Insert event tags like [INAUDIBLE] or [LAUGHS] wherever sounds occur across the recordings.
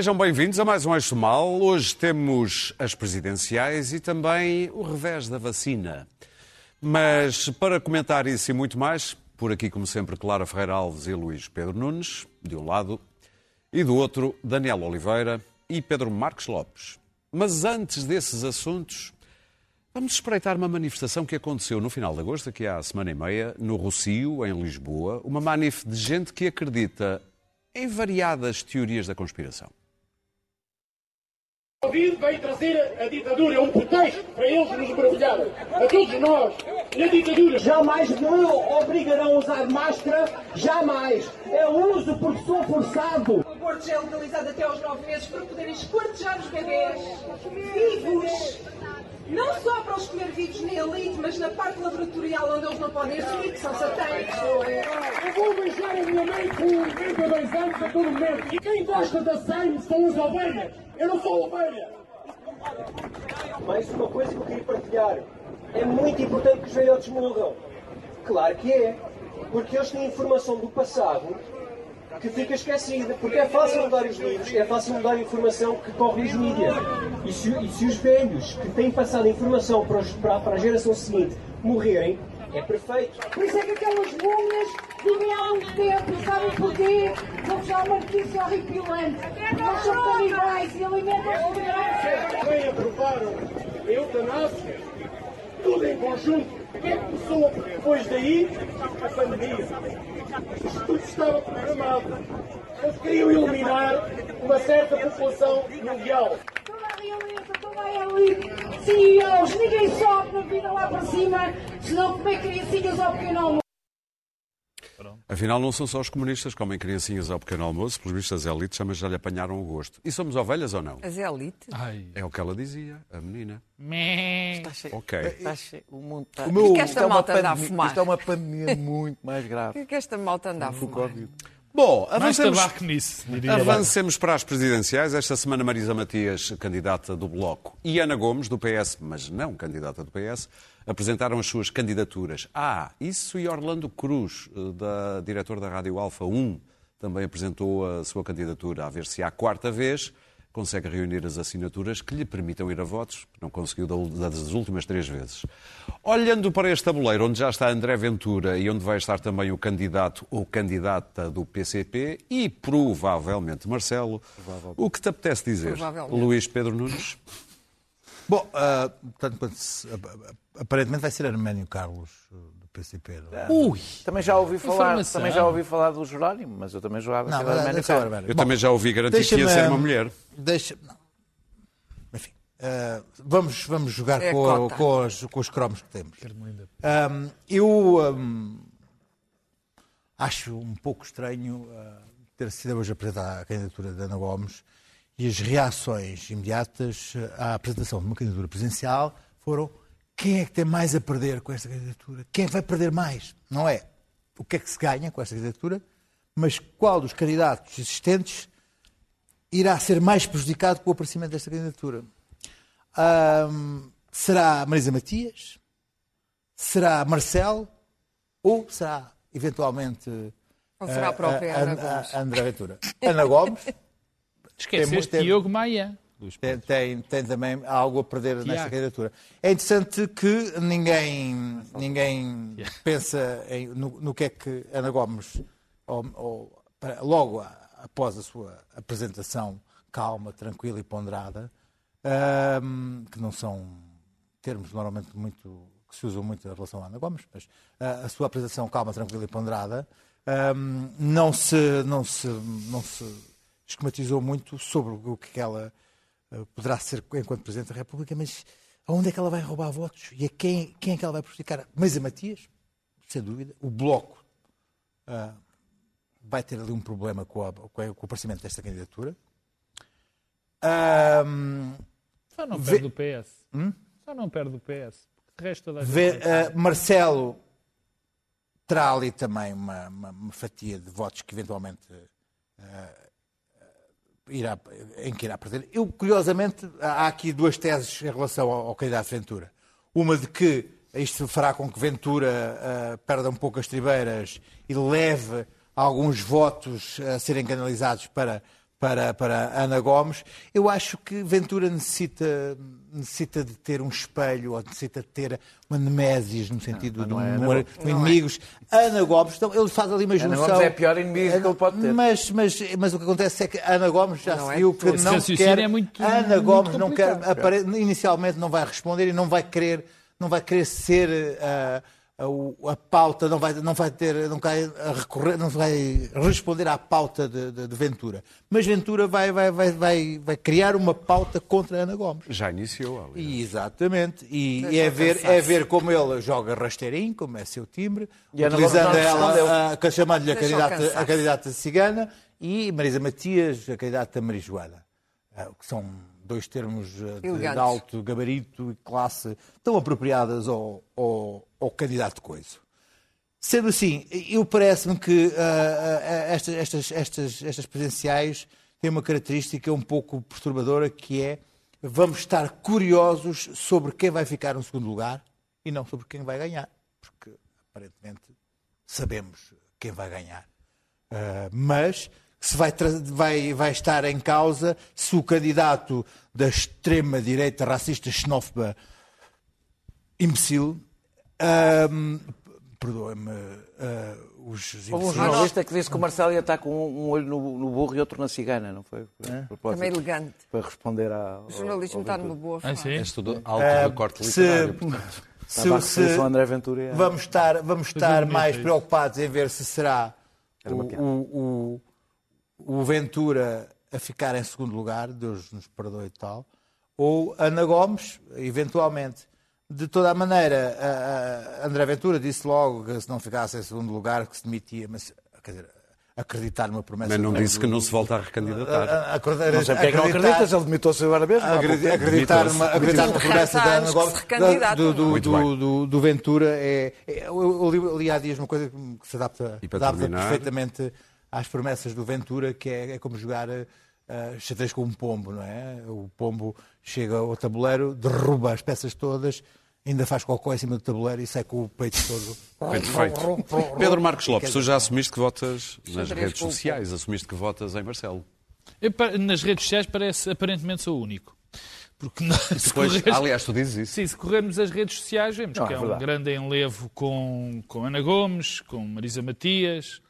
Sejam bem-vindos a mais um Eixo Mal. Hoje temos as presidenciais e também o revés da vacina. Mas para comentar isso e muito mais, por aqui, como sempre, Clara Ferreira Alves e Luís Pedro Nunes, de um lado, e do outro, Daniel Oliveira e Pedro Marques Lopes. Mas antes desses assuntos, vamos espreitar uma manifestação que aconteceu no final de agosto, aqui há semana e meia, no Rocio, em Lisboa, uma manif de gente que acredita em variadas teorias da conspiração. O Covid veio trazer a ditadura, é um pretexto para eles nos mergulharem, a todos nós, na ditadura. Jamais me obrigarão a usar máscara, jamais. Eu uso porque sou forçado. O aborto já é legalizado até aos 9 meses para poderem esquartejar os bebês vivos. Não só para os comer vivos na elite, mas na parte laboratorial onde eles não podem assumir que são satânicos. Eu vou beijar a minha mãe com 32 anos a todo momento. E quem gosta da sangue são as ovelhas. Eu não sou ovelha. Mais uma coisa que eu queria partilhar. É muito importante que os velhotes morram. Claro que é. Porque eles têm informação do passado que fica esquecida. Porque é fácil mudar os livros, é fácil mudar a informação que corre nos mídias. E se, e se os velhos que têm passado a informação para, os- para- para a geração seguinte morrerem, é perfeito. Por isso é que aquelas múmias vivem há muito tempo, sabem porquê? Vou-vos dar uma notícia horripilante. Eles são canibais e alimentam-se de graça. Também aprovaram a eutanásia, tudo em conjunto. O que é que começou depois daí? A pandemia. Tudo estava programado. Eles queriam eliminar uma certa população mundial. Toda a realeza, toda a elite, CEOs, ninguém sobe na vida lá para cima, senão comer criancinhas ao pequeno almoço. Afinal, não são só os comunistas que comem criancinhas ao pequeno almoço, pelos vistos as elites mas já lhe apanharam o gosto. E somos ovelhas ou não? As elites? É o que ela dizia, a menina. Está cheio. Ok. Está cheio. O mundo está... O meu- que esta Isto é malta anda a fumar? Isto é uma pandemia muito mais [LAUGHS] O grave. que é que esta malta anda a O fumar? Bom, avancemos, nisso, avancemos para as presidenciais. Esta semana Marisa Matias, candidata do Bloco, e Ana Gomes, do PS, mas não candidata do PS, apresentaram as suas candidaturas. Ah, isso e Orlando Cruz, eh, da diretor da Rádio Alfa 1, também apresentou a sua candidatura, a ver se à quarta vez consegue reunir as assinaturas que lhe permitam ir a votos, não conseguiu da- das últimas três vezes. Olhando para este tabuleiro, onde já está André Ventura e onde vai estar também o candidato ou candidata do PCP e provavelmente Marcelo, o que te apetece dizer? Provavelmente. Luís Pedro Nunes? Bom, ah, portanto, aparentemente vai ser Arménio Carlos uh, do PCP. não é? Ui! Também já ouvi falar, Informação. também já ouvi falar do Jerónimo, mas eu também jogava Não, Arménio Carlos. Arménio. Eu Bom, também já ouvi garantir que ia ser uma mulher. Deixa. Não. Enfim, ah, vamos, vamos jogar É com, cota. com os, com os cromos que temos. Ahm, eu ahm, acho um pouco estranho ah, ter sido hoje apresentada a candidatura de Ana Gomes e as reações imediatas à apresentação de uma candidatura presidencial foram quem é que tem mais a perder com esta candidatura? Quem é vai perder mais? Não é o que é que se ganha com esta candidatura, mas qual dos candidatos existentes irá ser mais prejudicado com o aparecimento desta candidatura. Será Marisa Matias? Será Marcelo? Ou será, eventualmente, Ou será a própria a- Ana a- Gomes? a André Ventura? Ana Gomes [LAUGHS] Esqueceste Tem- Diogo Maia. Tem, tem, tem também algo a perder nesta Tiago. candidatura. É interessante que ninguém, ninguém pensa em- no, no que é que Ana Gomes, ou- ou para- logo a- após a sua apresentação calma, tranquila e ponderada, ahm, que não são termos normalmente muito que se usam muito em relação à Ana Gomes, mas a sua apresentação calma, tranquila e ponderada ahm, não se não se não se esquematizou muito sobre o que ela ah, poderá ser enquanto Presidente da República, mas aonde é que ela vai roubar votos e a quem, quem é que ela vai prejudicar? Mas a Matias, sem dúvida, o Bloco ah, vai ter ali um problema com, a- com a- com o aparecimento desta candidatura. Só não Vê- perde o PS. Só não perde o PS. De resto, toda a gente. Vê, eh, Marcelo terá ali também uma, uma- uma fatia de votos que eventualmente eh, irá, em que irá perder. Eu, curiosamente, há aqui duas teses em relação ao, ao candidato Ventura. Uma de que isto fará com que Ventura eh, perda um pouco as tribeiras e leve alguns votos a serem canalizados para, para, para Ana Gomes. Eu acho que Ventura necessita, necessita de ter um espelho, ou necessita de ter uma nemésis, no sentido de não é um, Ana número Gomes. de inimigos. Ana Gomes, então, ele faz ali uma Ana junção. Gomes é a pior inimigo que ele pode ter. Mas, mas, mas o que acontece é que Ana Gomes já Não se é viu que não quer. é muito- Ana muito Gomes não quer, apare- inicialmente não vai responder e não vai querer, não vai querer ser ah, a, a pauta, não vai, não vai ter, não vai a recorrer, não vai responder à pauta de, de- de Ventura. Mas Ventura vai, vai, vai, vai, vai criar uma pauta contra Ana Gomes. Já iniciou, aliás. E, exatamente. E, e é, eu ver, é ver como ele joga rasteirinho, como é seu timbre, E utilizando ela, a- chamando-lhe a candidata, a candidata cigana e Marisa Matias, a candidata marijuana. Ah, que são dois termos ah, de, de alto gabarito e classe tão apropriadas ao, ao, ao candidato coiso. Sendo assim, eu parece-me que ah, estas, estas, estas, estas presidenciais têm uma característica um pouco perturbadora que é vamos estar curiosos sobre quem vai ficar no segundo lugar e não sobre quem vai ganhar. Porque aparentemente sabemos quem vai ganhar. Uh, mas se vai, vai, vai estar em causa se o candidato da extrema-direita racista xenófoba imbecil, um, perdoem-me, uh, os Houve um imbecis- jornalista que disse que o Marcelo ia estar com um olho no, no burro e outro na cigana, não foi? Propósito, Também elegante. Para responder à. O jornalismo está numa boa Ah, fase. sim? És tudo alto Ah, recorte se- literário, portanto. se, a se- ao André Ventura. vamos estar, vamos estar mais isso. preocupados em ver se será o, o, o, o Ventura a ficar em segundo lugar, Deus nos perdoe e tal, ou Ana Gomes, eventualmente. De toda a maneira, a- a André Ventura disse logo que se não ficasse em segundo lugar que se demitia, mas quer dizer, acreditar numa promessa. Mas não do- disse que não se volta a recandidatar. a- a- acreditar- Não sei porque é que não acreditar- acreditas, ele demitou-se agora mesmo. acreditar Demitou-se. numa, acreditar numa promessa da Ana Gomes, do, do, do, do, do Ventura. É, é- eu, eu li, li há dias uma coisa que se adapta, E adapta perfeitamente às promessas do Ventura, que é, é como jogar uh, xadrez com um pombo, não é? O pombo chega ao tabuleiro, derruba as peças todas, ainda faz cocó em cima do tabuleiro e sai com o peito todo. Feito. Pedro Marcos Lopes, tu já assumiste que votas nas redes sociais, assumiste que votas em Marcelo. Eu, nas redes sociais parece, aparentemente sou o único. Porque nós, se Depois, aliás, tu dizes isso. Sim, se corrermos as redes sociais, vemos Não, que é é, um grande enlevo com, com Ana Gomes, com Marisa Matias,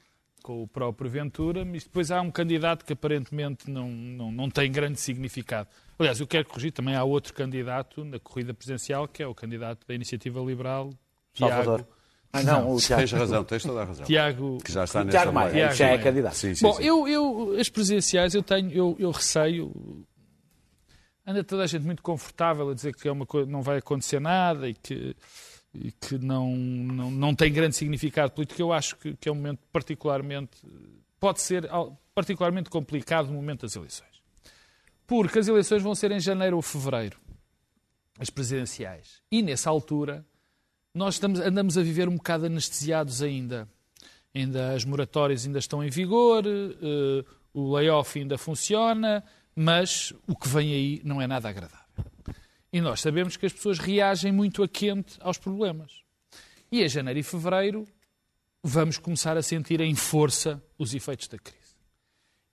com o próprio Ventura, mas depois há um candidato que aparentemente não, não, não tem grande significado. Aliás, eu quero corrigir, também há outro candidato na corrida presidencial, que é o candidato da Iniciativa Liberal, Salvador. Tiago, Ah, não, o Tiago. Tens razão, tens toda a razão. Tiago Que já está Tiago Maia. Tiago já é Maia. candidato. Sim, sim, Bom, sim. eu, eu, as presidenciais, eu tenho, eu, eu receio. Anda toda a gente muito confortável a dizer que é uma coisa, não vai acontecer nada e que, e que não, não, não tem grande significado político. Eu acho que, que é um momento particularmente. pode ser particularmente complicado no momento das eleições. Porque as eleições vão ser em janeiro ou fevereiro as presidenciais. E nessa altura nós estamos, andamos a viver um bocado anestesiados ainda. Ainda as moratórias ainda estão em vigor, eh, o layoff ainda funciona, mas o que vem aí não é nada agradável. E nós sabemos que as pessoas reagem muito a quente aos problemas. E em janeiro e fevereiro vamos começar a sentir em força os efeitos da crise.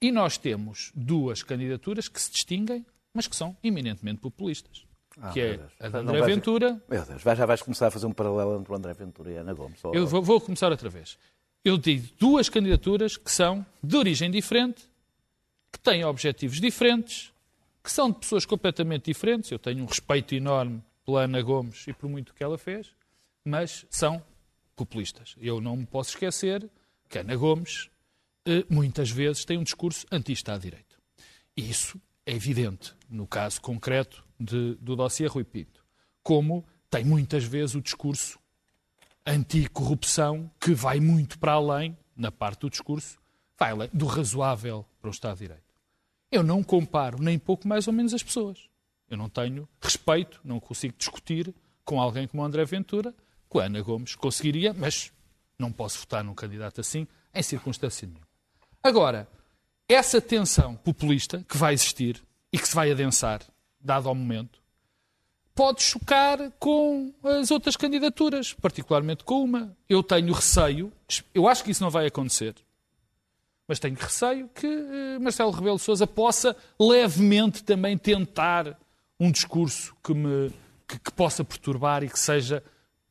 E nós temos duas candidaturas que se distinguem, mas que são eminentemente populistas. Ah, que é a de André Ventura Meu Deus, vai- já vais começar a fazer um paralelo entre o André Ventura e a Ana Gomes. Ou- Eu vou, vou começar outra vez. Eu digo duas candidaturas que são de origem diferente, que têm objetivos diferentes, que são de pessoas completamente diferentes. Eu tenho um respeito enorme pela Ana Gomes e por muito que ela fez, mas são populistas. Eu não me posso esquecer que Ana Gomes eh, muitas vezes tem um discurso anti-Estado de Direito. Isso é evidente no caso concreto de- do dossiê Rui Pinto. Como tem muitas vezes o discurso anticorrupção que vai muito para além, na parte do discurso, vai além do razoável para o Estado de Direito. Eu não comparo nem pouco mais ou menos as pessoas. Eu não tenho respeito, não consigo discutir com alguém como André Ventura, com a Ana Gomes conseguiria, mas não posso votar num candidato assim em circunstância nenhuma. Agora, essa tensão populista que vai existir e que se vai adensar, dado ao momento, pode chocar com as outras candidaturas, particularmente com uma. Eu tenho receio, eu acho que isso não vai acontecer, Mas tenho receio que eh, Marcelo Rebelo de Sousa possa levemente também tentar um discurso que me que, que possa perturbar e que seja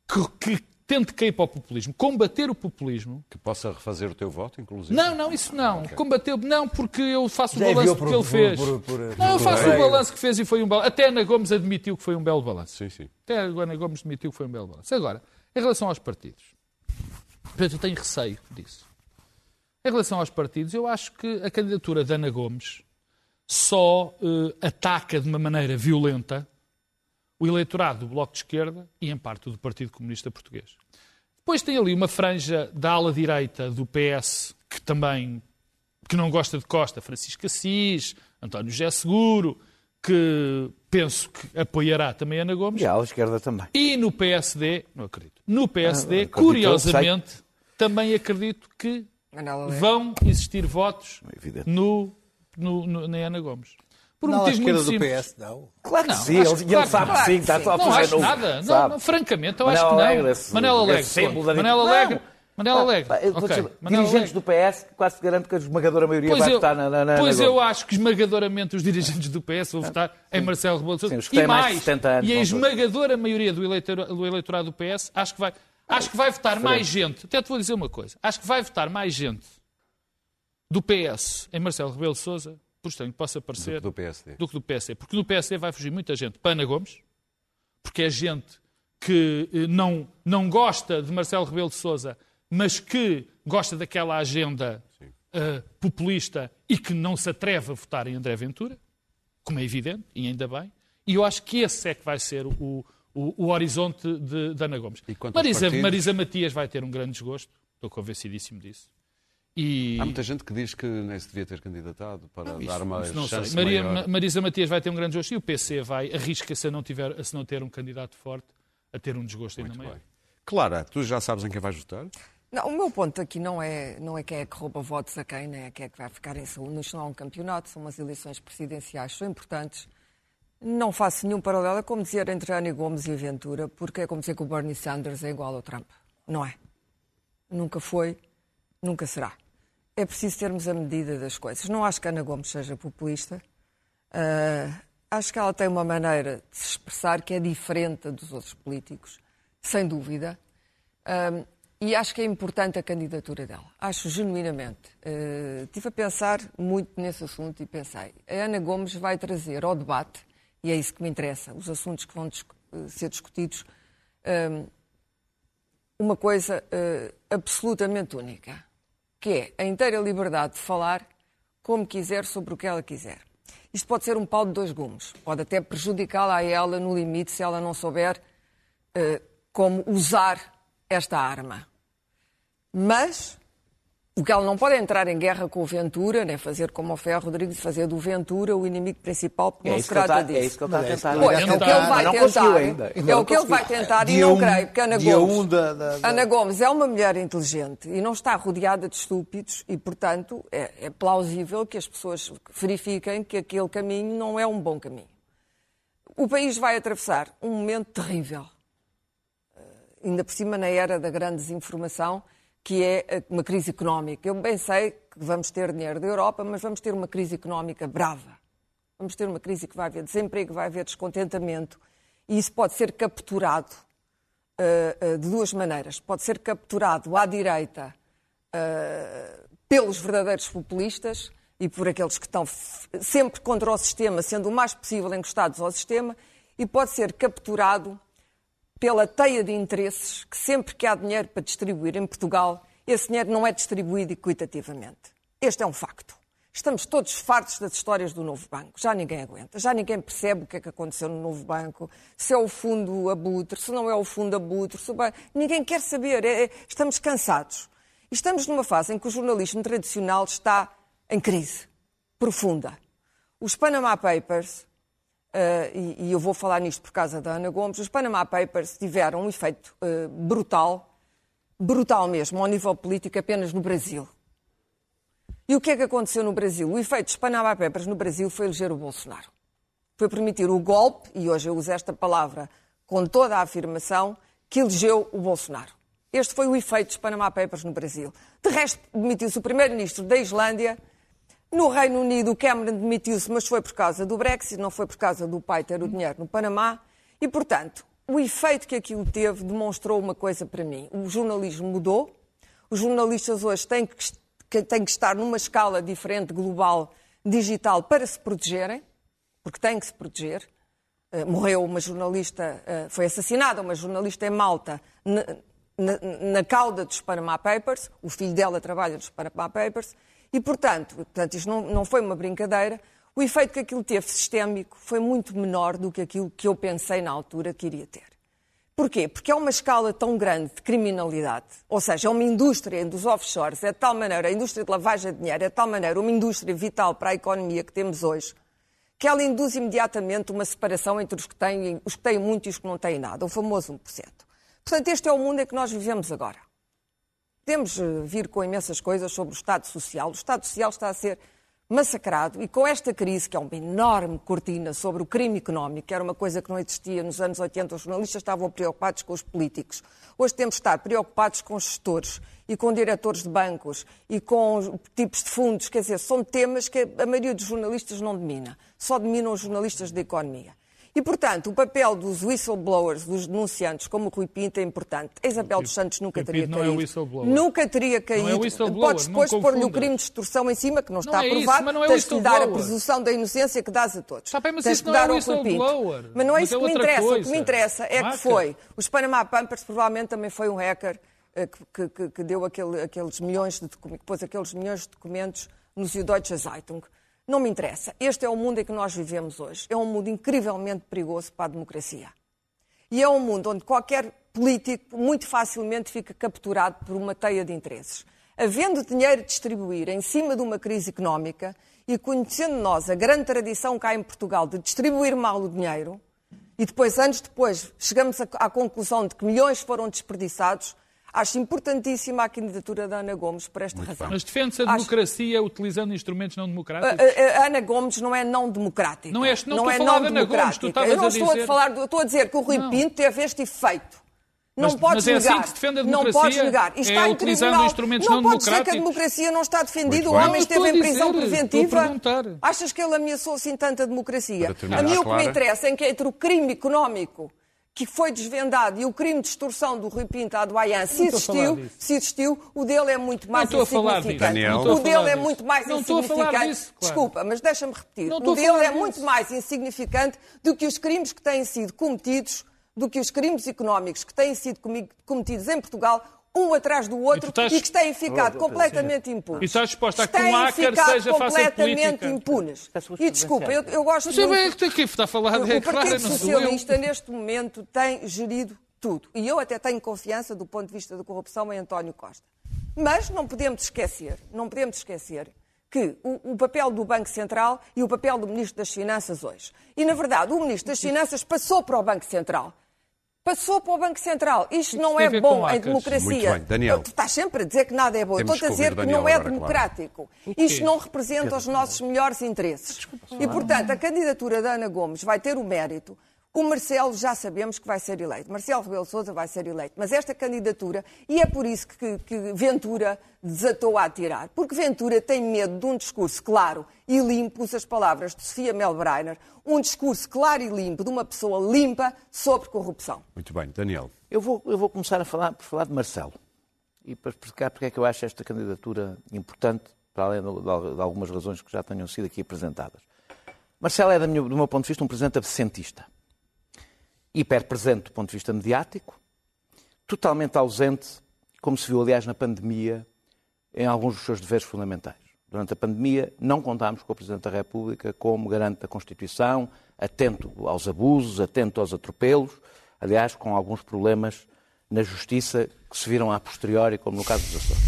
que, que tente cair para o populismo. Combater o populismo. Que possa refazer o teu voto, inclusive. Não, não, isso não. Combater, não, porque eu faço o Já balanço enviou que por- ele por- fez. por- por- não, eu por faço o balanço que fez e foi um balanço. Até Ana Gomes admitiu que foi um belo balanço. Sim, sim. Até a Ana Gomes admitiu que foi um belo balanço. Agora, em relação aos partidos, portanto, eu tenho receio disso. Em relação aos partidos, eu acho que a candidatura de Ana Gomes só eh, ataca de uma maneira violenta o eleitorado do Bloco de Esquerda e, em parte, do Partido Comunista Português. Depois tem ali uma franja da ala direita do PS que também que não gosta de Costa, Francisco Assis, António José Seguro, que penso que apoiará também Ana Gomes. E à esquerda também. E no PSD, não acredito, no PSD, Ah, curiosamente, também acredito que. Vão existir votos Evidente. no, no, no, na Ana Gomes. Por um Não, à motivo esquerda muito do simples. PS, não. Claro que Não, sim, acho ele, que- ele claro, sabe claro que sim, que está sim. só a Não fazer acho no- nada. Não, sabe? não, francamente, eu Manela acho que não. Alegre, Manela esse Alegre. símbolo Não. Alegre. Manela Alegre. Pá, eu vou Ok. dizer, Manela dirigentes Alegre. do PS, quase garanto que a esmagadora maioria Pois vai eu, votar na, na, na pois na eu acho que esmagadoramente os dirigentes do PS vão votar em Marcelo Rebelo de Sousa. Sim, os que E têm mais de mais, 70 anos e a esmagadora maioria do eleitorado, do eleitorado do PS acho que vai, acho que vai votar mais gente. Até te vou dizer uma coisa. Acho que vai votar mais gente do PS em Marcelo Rebelo de Sousa, por estranho que possa parecer, Do PSD. do que do PSD. Porque no PSD vai fugir muita gente para Ana Gomes, porque é gente que eh, não, não gosta de Marcelo Rebelo de Sousa, mas que gosta daquela agenda eh, populista e que não se atreve a votar em André Ventura, como é evidente, e ainda bem. E eu acho que esse é que vai ser o, o, o horizonte de, de Ana Gomes. E Marisa, partidos? Marisa Matias vai ter um grande desgosto, estou convencidíssimo disso. E... Há muita gente que diz que nem se devia ter candidatado para dar uma Isso não sei. chance Maria- maior. Ma- Marisa Matias vai ter um grande desgosto e o PC vai, arrisca-se a não, tiver, a se não ter um candidato forte, a ter um desgosto ainda Muito maior. bem. Clara, tu já sabes em quem vais votar? Não, o meu ponto aqui não é, não é quem é que rouba votos a quem, nem é quem é que vai ficar em segundo. Isto não é um campeonato, são umas eleições presidenciais, são importantes. Não faço nenhum paralelo, é como dizer entre Ana Gomes e Ventura, porque é como dizer que o Bernie Sanders é igual ao Trump. Não é. Nunca foi, nunca será. É preciso termos a medida das coisas. Não acho que Ana Gomes seja populista. Ah, acho que ela tem uma maneira de se expressar que é diferente dos outros políticos, sem dúvida. Ah, e acho que é importante a candidatura dela. Acho genuinamente. Ah, estive a pensar muito nesse assunto e pensei: a Ana Gomes vai trazer ao debate, e é isso que me interessa, os assuntos que vão eh, ser discutidos, ah, uma coisa eh, absolutamente única, que é a inteira liberdade de falar como quiser sobre o que ela quiser. Isto pode ser um pau de dois gumes, pode até prejudicá-la a ela no limite se ela não souber eh, como usar esta arma. Mas o que ela não pode é entrar em guerra com o Ventura, nem fazer como o Ferro Rodrigues, fazer do Ventura o inimigo principal, porque É não se trata está- disso. é isso que ele está a é tentar. Pois, é o que ele vai tentar. ainda. É o que ele vai tentar e não um- creio, porque Ana Gomes, um da- da- da- Ana Gomes é uma mulher inteligente e não está rodeada de estúpidos e, portanto, é, é plausível que as pessoas verifiquem que aquele caminho não é um bom caminho. O país vai atravessar um momento terrível, Eh, ainda por cima na era da grande desinformação, que é eh, uma crise económica. Eu bem sei que vamos ter dinheiro da Europa, mas vamos ter uma crise económica brava. Vamos ter uma crise que vai haver desemprego, vai haver descontentamento, e isso pode ser capturado eh, eh, de duas maneiras. Pode ser capturado à direita eh, pelos verdadeiros populistas e por aqueles que estão sempre contra o sistema, sendo o mais possível encostados ao sistema, e pode ser capturado pela teia de interesses que sempre que há dinheiro para distribuir em Portugal, esse dinheiro não é distribuído equitativamente. Este é um facto. Estamos todos fartos das histórias do novo banco. Já ninguém aguenta. Já ninguém percebe o que é que aconteceu no novo banco. Se é o fundo abutre, se não é o fundo abutre. Se o banco... Ninguém quer saber. É- é- Estamos cansados. E estamos numa fase em que o jornalismo tradicional está em crise profunda. Os Panama Papers, e, e eu vou falar nisto por causa da Ana Gomes, os Panama Papers tiveram um efeito eh, brutal, brutal mesmo, ao nível político, apenas no Brasil. E o que é que aconteceu no Brasil? O efeito dos Panama Papers no Brasil foi eleger o Bolsonaro. Foi permitir o golpe, e hoje eu uso esta palavra com toda a afirmação, que elegeu o Bolsonaro. Este foi o efeito dos Panama Papers no Brasil. De resto, demitiu-se o primeiro-ministro da Islândia. No Reino Unido, Cameron demitiu-se, mas foi por causa do Brexit, não foi por causa do pai ter o dinheiro no Panamá. E, portanto, o efeito que aquilo teve demonstrou uma coisa para mim. O jornalismo mudou. Os jornalistas hoje têm que, que- têm que estar numa escala diferente, global, digital, para se protegerem, porque têm que se proteger. Eh, morreu uma jornalista, eh, foi assassinada uma jornalista em Malta na, na, na cauda dos Panama Papers, o filho dela trabalha nos Panama Papers, e portanto, portanto isto não, não foi uma brincadeira, o efeito que aquilo teve sistémico foi muito menor do que aquilo que eu pensei na altura que iria ter. Porquê? Porque é uma escala tão grande de criminalidade, ou seja, é uma indústria dos offshores, é de tal maneira, a indústria de lavagem de dinheiro, é de tal maneira uma indústria vital para a economia que temos hoje, que ela induz imediatamente uma separação entre os que têm, os que têm muito e os que não têm nada, o famoso 1%. Portanto, este é o mundo em que nós vivemos agora. Podemos eh, vir com imensas coisas sobre o Estado Social. O Estado Social está a ser massacrado e com esta crise, que é uma enorme cortina sobre o crime económico, que era uma coisa que não existia nos anos 80, os jornalistas estavam preocupados com os políticos. Hoje temos de estar preocupados com gestores e com diretores de bancos e com tipos de fundos. Quer dizer, são temas que a maioria dos jornalistas não domina. Só dominam os jornalistas da economia. E, portanto, o papel dos whistleblowers, dos denunciantes, como o Rui Pinto, é importante. A Isabel dos Santos nunca teria Pinto não é caído. whistleblower. nunca teria Não é caído. whistleblower, Podes não depois pôr-lhe o crime de extorsão em cima, que não está é isso, aprovado. mas não é Tens de dar a presunção da inocência que dás a todos. Está bem, mas Tens isso que não é dar Pinto. whistleblower. Mas não é Mas isso é que me interessa. O que me coisa. interessa é Marca. que foi. Os Panama Papers provavelmente também foi um hacker eh, que, que- que- deu aquele- aqueles milhões de pôs aqueles milhões de documentos no Süddeutsche Zeitung. Não me interessa. Este é o mundo em que nós vivemos hoje. É um mundo incrivelmente perigoso para a democracia. E é um mundo onde qualquer político muito facilmente fica capturado por uma teia de interesses. Havendo dinheiro a distribuir em cima de uma crise económica e conhecendo nós a grande tradição cá em Portugal de distribuir mal o dinheiro, e depois, anos depois, chegamos à conclusão de que milhões foram desperdiçados, acho importantíssima a candidatura da Ana Gomes por esta razão. Mas defende-se a Acho- democracia utilizando instrumentos não democráticos? a, a- a Ana Gomes não é não democrática. Não és- não a é falar não Gomes, democrática. estavas Eu não a estou a dizer- falar, do- eu estou a dizer que o Rui Não. Pinto teve este efeito. Não Mas- podes mas é assim negar. que se defende a Não democracia? podes negar. E É está em utilizando tribunal. instrumentos não não pode ser que a democracia não está defendida. Muito O bem. homem Não esteve a em prisão dizer, preventiva. a. Achas que ele ameaçou assim tanta democracia? Para terminar, A mim o que me interessa é que entre o crime económico que foi desvendado e o crime de extorsão do Rui Pinto à Doyan, se Não existiu, se existiu, o dele é muito mais estou a falar disso. insignificante. Daniel. Não estou a O dele falar é disso. muito mais Não insignificante. disso, claro. Desculpa, mas deixa-me repetir. Não O a dele é disso. muito mais insignificante do que os crimes que têm sido cometidos, do que os crimes económicos que têm sido cometidos em Portugal, um atrás do outro, E estás- e que têm ficado completamente impunes. E estás disposta a que um Têm hacker ficado seja fácil completamente impunes. E desculpa, eu, eu gosto Não sei muito... o está a falar. O É Partido claro. Socialista, neste momento, tem gerido tudo. E eu até tenho confiança, do ponto de vista da corrupção, em António Costa. Mas não podemos esquecer, não podemos esquecer que o, o papel do Banco Central e o papel do Ministro das Finanças hoje. E, na verdade, o Ministro das Finanças passou para o Banco Central. Passou para o Banco Central. Isto não é bom em democracia. Muito bem. Daniel. Tu estás sempre a dizer que nada é bom. Estou a dizer que não é democrático. Isto não representa os nossos melhores interesses. E, portanto, a candidatura da Ana Gomes vai ter o mérito. O Marcelo já sabemos que vai ser eleito. Marcelo Rebelo Sousa vai ser eleito. Mas esta candidatura, e é por isso que, que Ventura desatou a atirar, porque Ventura tem medo de um discurso claro e limpo, usa as palavras de Sofia Melbreiner, um discurso claro e limpo de uma pessoa limpa sobre corrupção. Muito bem, Daniel. Eu vou, eu vou começar a falar, por falar de Marcelo e para explicar porque é que eu acho esta candidatura importante, para além de, algumas razões que já tenham sido aqui apresentadas. Marcelo é, do meu ponto de vista, um presidente absentista. Hiperpresente do ponto de vista mediático, totalmente ausente, como se viu, aliás, na pandemia, em alguns dos seus deveres fundamentais. Durante a pandemia, não contámos com o Presidente da República como garante da Constituição, atento aos abusos, atento aos atropelos, aliás, com alguns problemas na Justiça que se viram a posteriori, como no caso dos Açores.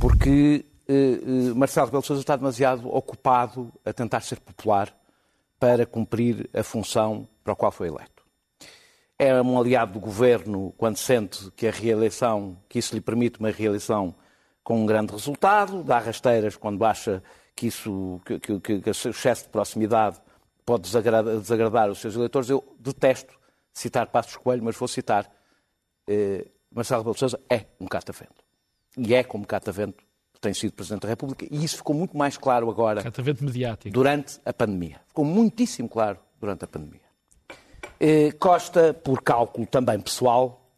Porque eh, eh, Marcelo Rebelo de Sousa está demasiado ocupado a tentar ser popular para cumprir a função para a qual foi eleito é um aliado do governo quando sente que a reeleição, que isso lhe permite uma reeleição com um grande resultado, dá rasteiras quando acha que isso, que, que, que, que o excesso de proximidade pode desagradar, desagradar os seus eleitores. Eu detesto citar Passos Coelho, mas vou citar. Eh, Marcelo Rebelo de Sousa é um catavento. E é como catavento que tem sido Presidente da República. E isso ficou muito mais claro agora Catavento mediático. durante a pandemia. Ficou muitíssimo claro durante a pandemia. Eh, Costa, por cálculo também pessoal,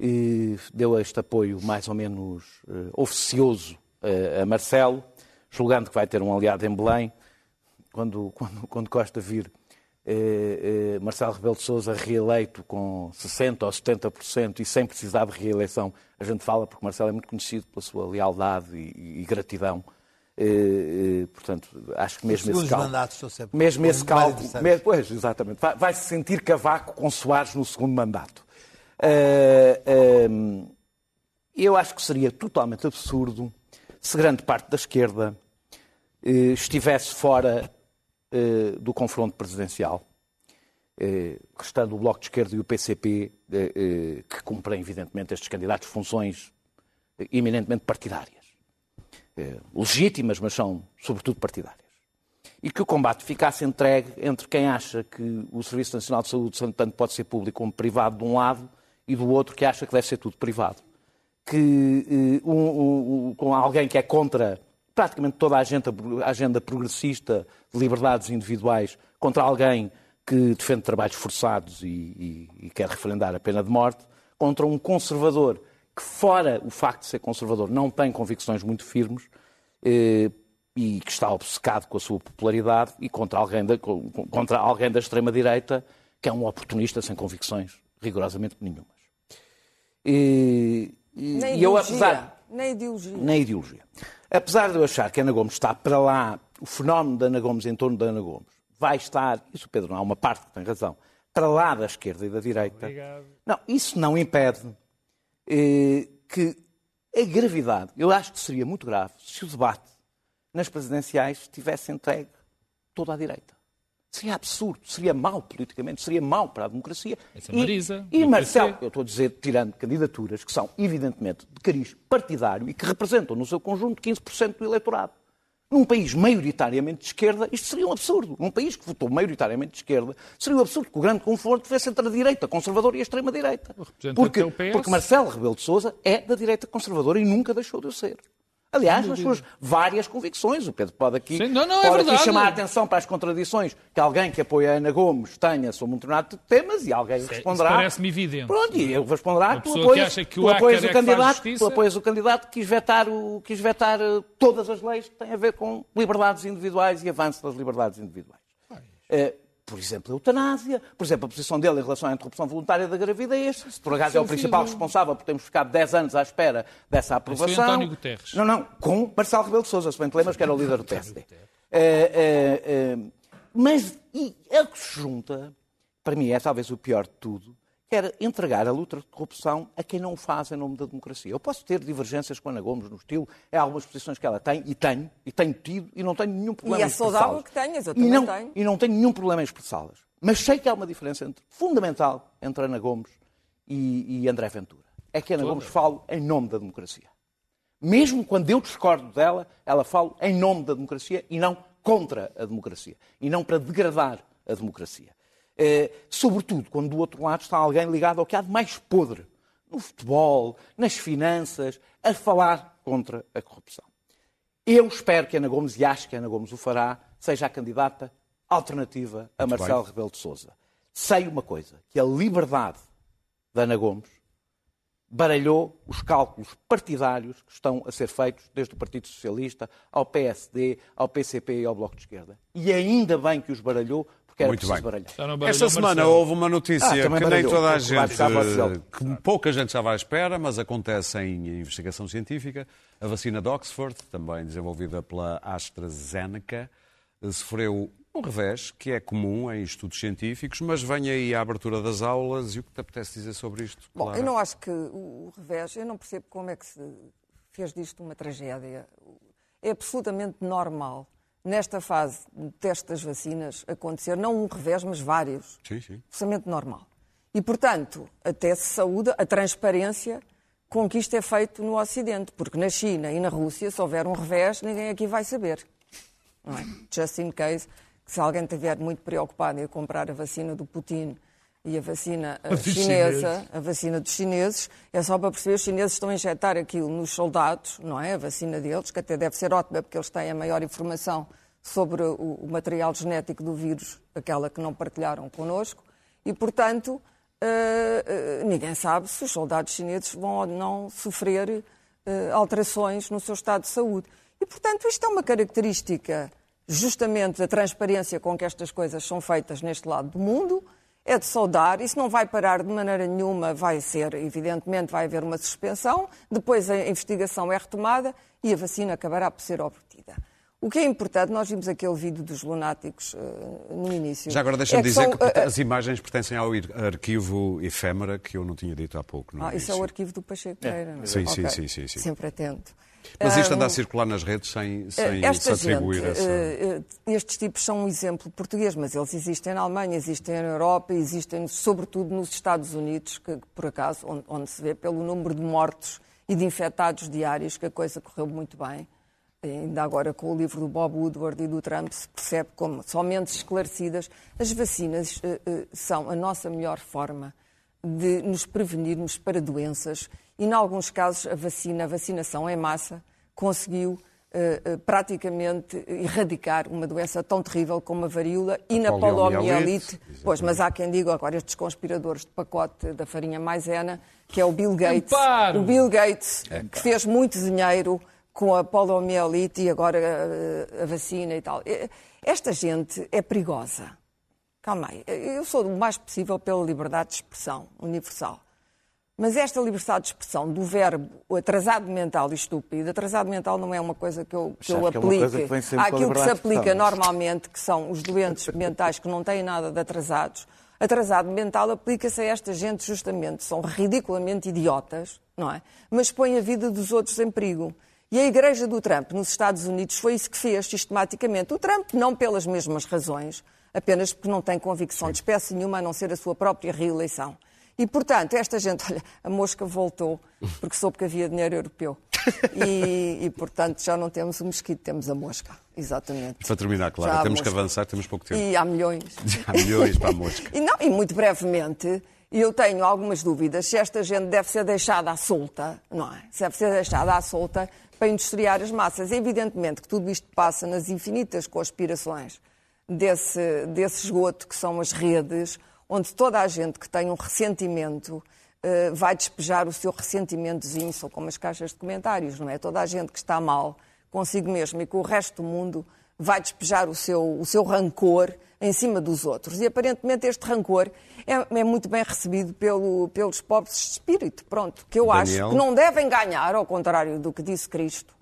eh, deu este apoio mais ou menos eh, oficioso a Marcelo, julgando que vai ter um aliado em Belém. Quando, [LAUGHS] quando, quando Costa vir Marcelo Rebelo de Sousa reeleito com 60% ou 70% e sem precisar de reeleição, a gente fala porque Marcelo é muito conhecido pela sua lealdade e, e gratidão. Eh, eh, portanto, acho que mesmo esse cálculo, mandatos mesmo esse cálculo, mesmo- pois, exatamente, vai, se sentir cavaco com Soares no segundo mandato. Eh, eu acho que seria totalmente absurdo se grande parte da esquerda estivesse fora do confronto presidencial, restando o Bloco de Esquerda e o PCP, que cumprem, evidentemente, estes candidatos funções eminentemente partidárias. Eh, legítimas, mas são, sobretudo, partidárias. E que o combate ficasse entregue entre quem acha que o Serviço Nacional de Saúde, tanto pode ser público como privado, de um lado, e do outro que acha que deve ser tudo privado que eh, um- um- um- com alguém que é contra praticamente toda a agenda, agenda progressista de liberdades individuais, contra alguém que defende trabalhos forçados e, e- e quer referendar a pena de morte, contra um conservador que, fora o facto de ser conservador, não tem convicções muito firmes eh, e que está obcecado com a sua popularidade, e contra alguém da, contra alguém da extrema-direita que é um oportunista sem convicções rigorosamente nenhumas. E, e- Na e eu, ideologia. apesar, Na ideologia. na ideologia. Apesar de eu achar que Ana Gomes está para lá, o fenómeno da Ana Gomes em torno da Ana Gomes vai estar, isso o Pedro não há uma parte que tem razão, para lá da esquerda e da direita. Obrigado. Não, isso não impede que a gravidade, eu acho que seria muito grave se o debate nas presidenciais tivesse entregue toda à direita. Seria absurdo, seria mau politicamente, seria mau para a democracia. Essa é Marisa, e, e Marcelo, eu estou a dizer, tirando candidaturas que são evidentemente de cariz partidário e que representam no seu conjunto 15% do eleitorado. Num país maioritariamente de esquerda, isto seria um absurdo. Num país que votou maioritariamente de esquerda, seria um absurdo que o grande conforto fosse entre a direita conservadora e a extrema-direita. Porque, é porque Marcelo Rebelo de Sousa é da direita conservadora e nunca deixou de o ser. Aliás, nas suas várias convicções. O Pedro pode aqui, Sim, não, não, é pode aqui verdade. chamar a atenção para as contradições que alguém que apoia a Ana Gomes tenha sobre um determinado de temas e alguém é- responderá. isso parece-me evidente. Pronto, e eu responderá tu apoias, que acha que o tu apoias o é candidato, tu apoias o candidato que quis vetar, o, quis vetar eh, todas as leis que têm a ver com liberdades individuais e avanço das liberdades individuais. Por exemplo, a eutanásia, por exemplo, a posição dele em relação à interrupção voluntária da gravidez, se por acaso é o principal responsável por termos ficado 10 anos à espera dessa aprovação. António Guterres. Não, não, com Marcelo Rebelo de Sousa, se bem te lembras que era o líder do PSD. Eh, eh, eh, mas e é o que se junta, para mim é talvez o pior de tudo, que era entregar a luta de corrupção a quem não o faz em nome da democracia. Eu posso ter divergências com a Ana Gomes no estilo, é algumas posições que ela tem, e tenho, e tenho tido, e não tenho nenhum problema E é em expressá-las. saudável que tenhas, eu E também não, tenho. E não tenho nenhum problema em expressá-las. Mas sei que há uma diferença entre- fundamental entre Ana Gomes e, e André Ventura. É que Ana Gomes fala em nome da democracia. Mesmo quando eu discordo dela, ela fala em nome da democracia e não contra a democracia. E não para degradar a democracia. Eh, sobretudo quando do outro lado está alguém ligado ao que há de mais podre no futebol, nas finanças, a falar contra a corrupção. Eu espero que Ana Gomes, e acho que Ana Gomes o fará, seja a candidata alternativa a Muito Marcelo bem. Rebelo de Sousa. Sei uma coisa, que a liberdade da Ana Gomes baralhou os cálculos partidários que estão a ser feitos desde o Partido Socialista ao PSD, ao PCP e ao Bloco de Esquerda. E ainda bem que os baralhou, porque era Muito preciso bem. baralhar. Esta semana Marcelo. houve uma notícia Ah, que nem baralhou, toda a gente, Marcelo. que pouca gente estava à espera, mas acontece em investigação científica. A vacina de Oxford, também desenvolvida pela AstraZeneca, eh, sofreu um revés que é comum em estudos científicos, mas vem aí a abertura das aulas e o que te apetece dizer sobre isto? Bom, Clara? eu não acho que o, o revés, eu não percebo como é que se fez disto uma tragédia. É absolutamente normal, nesta fase de teste das vacinas, acontecer não um revés, mas vários. Sim, sim. Absolutamente normal. E, portanto, até se saúda a transparência com que isto é feito no Ocidente, porque na China e na Rússia, se houver um revés, ninguém aqui vai saber. Não é? Just in case, se alguém estiver muito preocupado em comprar a vacina do Putin e a vacina Dos chinesa, a vacina dos chineses, é só para perceber, os chineses estão a injetar aquilo nos soldados, não é? A vacina deles, que até deve ser ótima, porque eles têm a maior informação sobre o, o material genético do vírus, aquela que não partilharam connosco, e, portanto, eh, eh, ninguém sabe se os soldados chineses vão ou não sofrer eh, alterações no seu estado de saúde. E, portanto, isto é uma característica justamente da transparência com que estas coisas são feitas neste lado do mundo, é de saudar, isso não vai parar de maneira nenhuma, vai ser, evidentemente, vai haver uma suspensão, depois a investigação é retomada e a vacina acabará por ser obtida. O que é importante, nós vimos aquele vídeo dos lunáticos eh, no início. Já agora deixa-me é dizer são, que eh, as imagens pertencem ao arquivo efêmera que eu não tinha dito há pouco. Ah, isso é o arquivo do Pacheco Pereira. não é? Sim, sim, Ok. sim, sim, sim. Sempre atento. Mas isto anda Ah, a circular nas redes sem, sem Esta se atribuir gente, essa. eh, eh, estes tipos são um exemplo português, mas eles existem na Alemanha, existem na Europa, existem sobretudo nos Estados Unidos, que por acaso, onde, onde se vê pelo número de mortos e de infectados diários que a coisa correu muito bem. E Ainda agora com o livro do Bob Woodward e do Trump se percebe como, somente esclarecidas, as vacinas eh, eh, são a nossa melhor forma de nos prevenirmos para doenças e, em alguns casos, a vacina, a vacinação em massa, conseguiu eh, eh, praticamente erradicar uma doença tão terrível como a varíola e na poliomielite. Pois, mas há quem diga agora estes conspiradores de pacote da farinha maisena, que é o Bill Gates. Amparo! O Bill Gates, que fez muito dinheiro com a poliomielite e agora eh, a vacina e tal. Esta gente é perigosa. Calma aí. Eu sou o mais possível pela liberdade de expressão universal. Mas esta liberdade de expressão do verbo atrasado mental e estúpido, atrasado mental não é uma coisa que eu, que eu é aplique. que aquilo que se aplica expressão. normalmente, que são os doentes [LAUGHS] mentais que não têm nada de atrasados. Atrasado mental aplica-se a esta gente justamente, são ridiculamente idiotas, não é? Mas põe a vida dos outros em perigo. E a Igreja do Trump nos Estados Unidos foi isso que fez sistematicamente. O Trump, não pelas mesmas razões, apenas porque não tem convicção de espécie nenhuma a não ser a sua própria reeleição. E, portanto, esta gente, [LAUGHS] olha, a mosca voltou porque soube que havia dinheiro europeu. E, e, portanto, já não temos o mosquito, temos a mosca. Exatamente. Para terminar, claro, temos que mosca. avançar, temos pouco tempo. E há milhões. [LAUGHS] Há milhões para a mosca. E, não, e muito brevemente, eu tenho algumas dúvidas se esta gente deve ser deixada à solta, não é? Se deve ser deixada à solta para industriar as massas. Evidentemente que tudo isto passa nas infinitas conspirações desse, desse esgoto que são as redes, onde toda a gente que tem um ressentimento eh, vai despejar o seu ressentimentozinho, são como as caixas de comentários, não é? Toda a gente que está mal consigo mesmo e com o resto do mundo vai despejar o seu, o seu rancor em cima dos outros. E aparentemente este rancor é, é muito bem recebido pelo- pelos pobres de espírito, pronto, que eu Daniel? acho que não devem ganhar, ao contrário do que disse Cristo.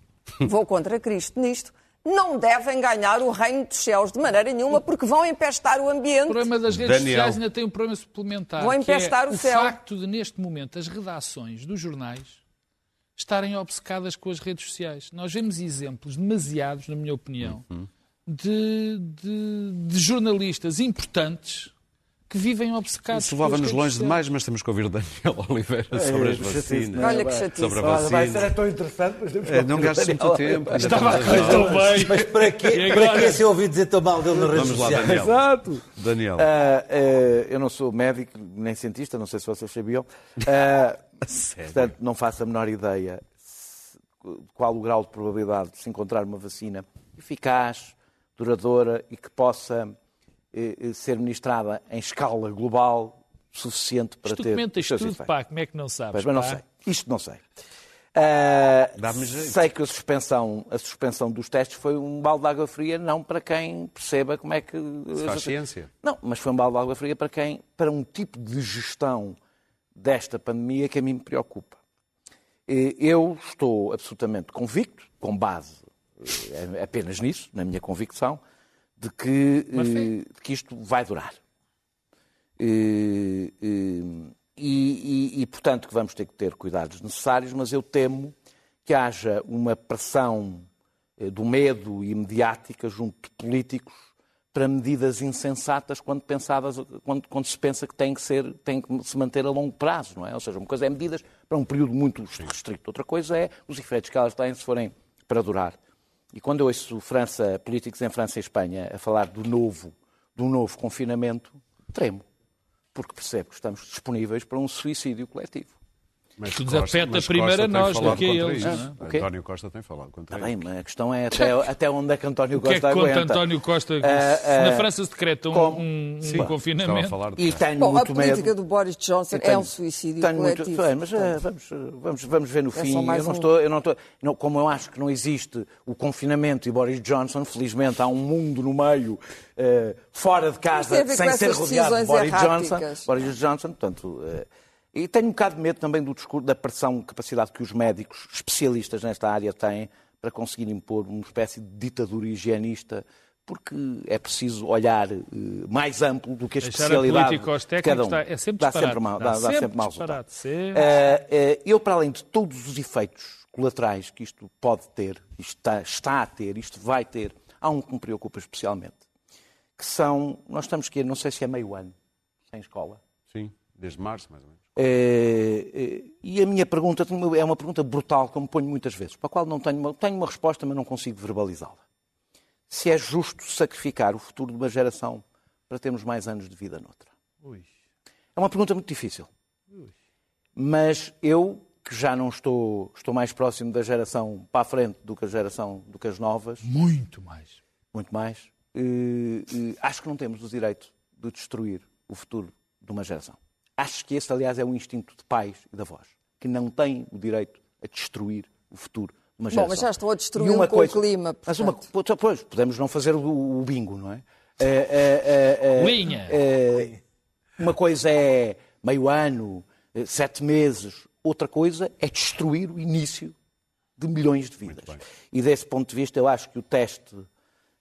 Vou contra Cristo nisto. Não devem ganhar o reino dos céus de maneira nenhuma, porque vão empestar o ambiente. O problema das redes Daniel. sociais ainda tem um problema suplementar. Vou que empestar é o o céu. facto de, neste momento, as redações dos jornais estarem obcecadas com as redes sociais. Nós vemos exemplos demasiados, na minha opinião, Uhum. de, de- de jornalistas importantes que vivem obcecados Isso levava-nos longe demais, mas temos que ouvir Daniel [LAUGHS] Oliveira sobre as chatice, vacinas. é? Olha que chatice. Sobre a Olha, vai, isso vacina. era tão interessante, mas temos que É, Não gastes Daniel. muito tempo. Estava a correr tão bem. Mas para quê, E para quê se ouvi dizer tão mal dele nas redes Vamos lá, sociais? Daniel. Exato. Daniel. Ah, ah, eu não sou médico nem cientista, não sei se vocês sabiam. [LAUGHS] Ah, Sério? portanto, não faço a menor ideia se- qual o grau de probabilidade de se encontrar uma vacina eficaz, duradoura e que possa ser ministrada em escala global suficiente para Isto ter seus tudo, efeitos. pá, como é que não sabes? Pois, mas não pá? sei. Isto não sei. Dá-me jeito. sei que a suspensão, a suspensão dos testes foi um balde de água fria, não para quem perceba como é que. Se faz ciência. Não, mas foi um balde de água fria para quem, para um tipo de gestão desta pandemia que a mim me preocupa. Eh, Eu estou absolutamente convicto, com base eh, apenas nisso, na minha convicção, de que, eh, de que isto vai durar. Eh, eh, E, e- e, portanto, que vamos ter que ter cuidados necessários, mas eu temo que haja uma pressão do medo e mediática junto de políticos para medidas insensatas quando, pensadas, quando, quando se pensa que tem que, ser, tem que se manter a longo prazo, não é? Ou seja, uma coisa é medidas para um período muito restrito, outra coisa é os efeitos que elas têm se forem para durar. E quando eu ouço França, políticos em França e Espanha a falar do novo, do novo confinamento, tremo. porque percebe que estamos disponíveis para um suicídio coletivo. Mas Tudo Costa- afeta mas primeiro Costa a nós do que a eles, isso. é? Quê? António Costa tem falado contra Está bem, isso. mas a questão é até, até onde é que António O que é que Costa conta aguenta. António Costa? Ah, Se ah, na França se decreta um, como- um- um Sim, a confinamento. falar de E tenho Bom, a muito política medo. do Boris Johnson tenho- é um suicídio tenho muito- coletivo. Bem, mas portanto. vamos, vamos, vamos ver no É fim. Eu não um. estou, eu não estou, não, como eu acho que não existe o confinamento e Boris Johnson, felizmente há um mundo no meio, eh, fora de a casa, sem com ser rodeado de Boris Johnson. Boris Johnson, portanto. E tenho um bocado de medo também do discurso, da pressão, capacidade que os médicos, especialistas nesta área, têm para conseguir impor uma espécie de ditadura higienista, porque é preciso olhar eh, mais amplo do que a Deixar a especialidade política aos de cada técnicos um. está- é sempre dá sempre mal, Dá dá, sempre sempre sempre. Eh, eh, eu, para além de todos os efeitos colaterais que isto pode ter, isto está, está a ter, isto vai ter, há um que me preocupa especialmente, que são, nós estamos que não sei se é meio ano, sem escola, Sim, desde março, mais ou menos. Eh, eh, e a minha pergunta é uma pergunta brutal, como ponho muitas vezes, para a qual não tenho uma, tenho uma resposta, mas não consigo verbalizá-la. Se é justo sacrificar o futuro de uma geração para termos mais anos de vida noutra. É uma pergunta muito difícil. Mas eu, que já não estou, estou mais próximo da geração para a frente do que a geração do que as novas, Muito mais. muito mais, eh, eh, acho que não temos o direito de destruir o futuro de uma geração. Acho que esse, aliás, é um instinto de pais e de avós, que não têm o direito a destruir o futuro de uma Bom, geração. mas já estão a destruí-lo uma com coisa- o clima. Mas uma, pois, podemos não fazer o, o bingo, não é? Eh, eh, eh, Linha. uma coisa é meio ano, eh, sete meses, outra coisa é destruir o início de milhões de vidas. E desse ponto de vista, eu acho que o teste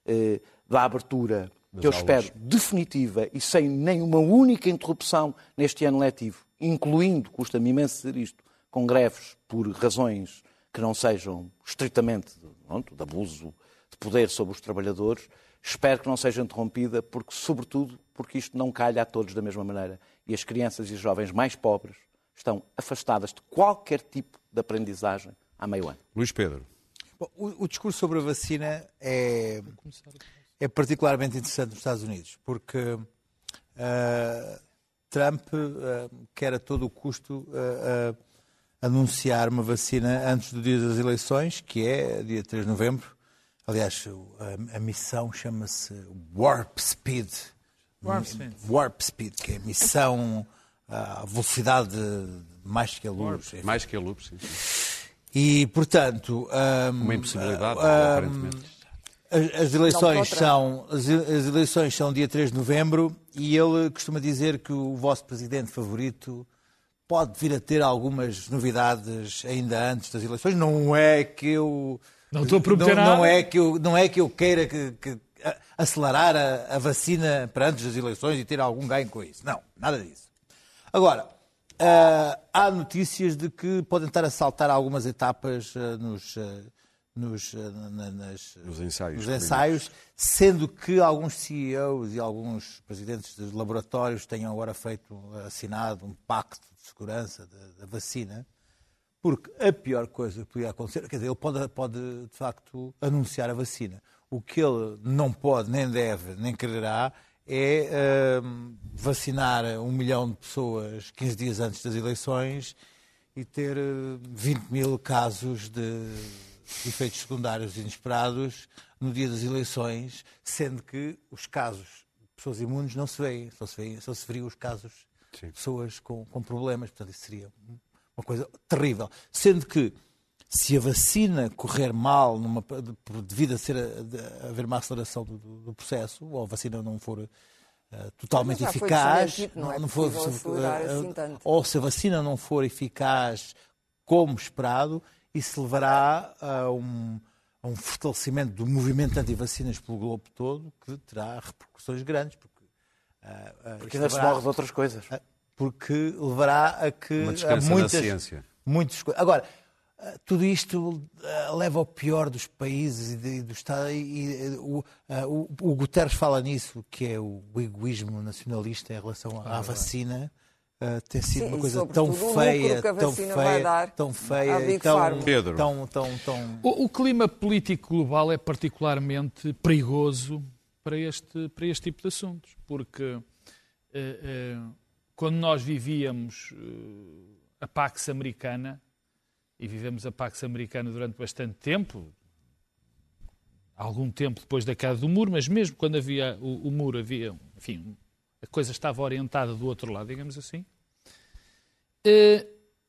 eh, da abertura, que eu aulas. espero definitiva e sem nenhuma única interrupção neste ano letivo, incluindo, custa-me imenso dizer isto, com greves por razões que não sejam estritamente pronto, de abuso de poder sobre os trabalhadores, espero que não seja interrompida, porque, sobretudo, porque isto não calha a todos da mesma maneira. E as crianças e os jovens mais pobres estão afastadas de qualquer tipo de aprendizagem há meio ano. Luís Pedro. Bom, o, o discurso sobre a vacina é, é particularmente interessante nos Estados Unidos, porque ah, Trump ah, quer a todo o custo ah, anunciar uma vacina antes do dia das eleições, que é dia 3 de novembro. Aliás, a, a missão chama-se Warp Speed. Warp Speed. Warp Speed, que é a missão à velocidade mais que a luz. enfim. Mais que a Lupus, sim. E, portanto, hum, Uma impossibilidade, hum, aparentemente. As, as eleições são as, as eleições são dia 3 de novembro e ele costuma dizer que o vosso presidente favorito pode vir a ter algumas novidades ainda antes das eleições. Não é que eu Não estou a prometer não, nada. não é que eu não é que eu queira que, que acelerar a, a vacina para antes das eleições e ter algum ganho com isso. Não, nada disso. Agora, ah, há notícias de que podem estar a saltar algumas etapas ah, nos, ah, nos, ah, na- nas- Nos ensaios nos ensaios, sendo que alguns CEOs e alguns presidentes dos laboratórios tenham agora feito, assinado um pacto de segurança da, da vacina, porque a pior coisa que podia acontecer, quer dizer, ele pode, pode de facto anunciar a vacina. O que ele não pode, nem deve, nem quererá é hum, vacinar um milhão de pessoas 15 dias antes das eleições e ter eh, 20 mil casos de efeitos secundários inesperados no dia das eleições, sendo que os casos de pessoas imunes não se veem, só se, veem, só se veriam os casos Sim. de pessoas com, com problemas. Portanto, isso seria uma coisa terrível. Sendo que se a vacina correr mal, numa, de- devido a ser a, de- haver uma aceleração do, do- do processo, ou a vacina não for eh, totalmente eficaz, desmentido, não é for- possível acelerar eh, assim tanto. ou se a vacina não for eficaz como esperado, isso levará a um, a um fortalecimento do movimento anti-vacinas pelo globo todo, que terá repercussões grandes, porque, ah, ah, Porque ainda se levará- morre de outras coisas. ah, porque levará a que Uma a na muitas, ciência. muitas coisas. Agora, ah, tudo isto ah, leva ao pior dos países e de- do Estado. E, o, ah, o- o Guterres fala nisso, que é o egoísmo nacionalista em relação à vacina. Tem sido Sim, uma coisa tão feia, tão feia, tão feia, e tão. Pedro. tão, tão, tão, O, o clima político global é particularmente perigoso para este, para este tipo de assuntos, porque eh, eh, quando nós vivíamos a Pax Americana, e vivemos a Pax Americana durante bastante tempo, algum tempo depois da queda do muro, mas mesmo quando havia o, o muro, havia, enfim, a coisa estava orientada do outro lado, digamos assim. Eh,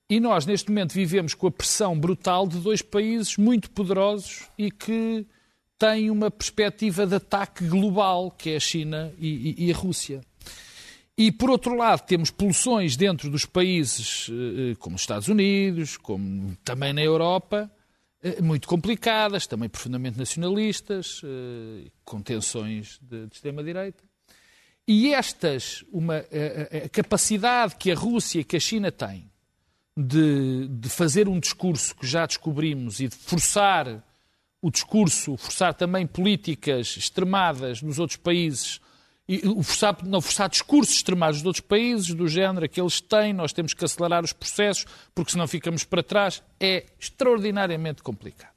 e nós, neste momento, vivemos com a pressão brutal de dois países muito poderosos e que têm uma perspectiva de ataque global, que é a China e, e, a Rússia. E, por outro lado, temos pulsões dentro dos países, eh, como os Estados Unidos, como também na Europa, eh, muito complicadas, também profundamente nacionalistas, eh, com tensões de, de extrema-direita. E estas, uma, a, a, capacidade que a Rússia e que a China têm de, de fazer um discurso que já descobrimos e de forçar o discurso, forçar também políticas extremadas nos outros países e forçar, não forçar discursos extremados dos outros países, do género que eles têm, nós temos que acelerar os processos, porque senão ficamos para trás, é extraordinariamente complicado.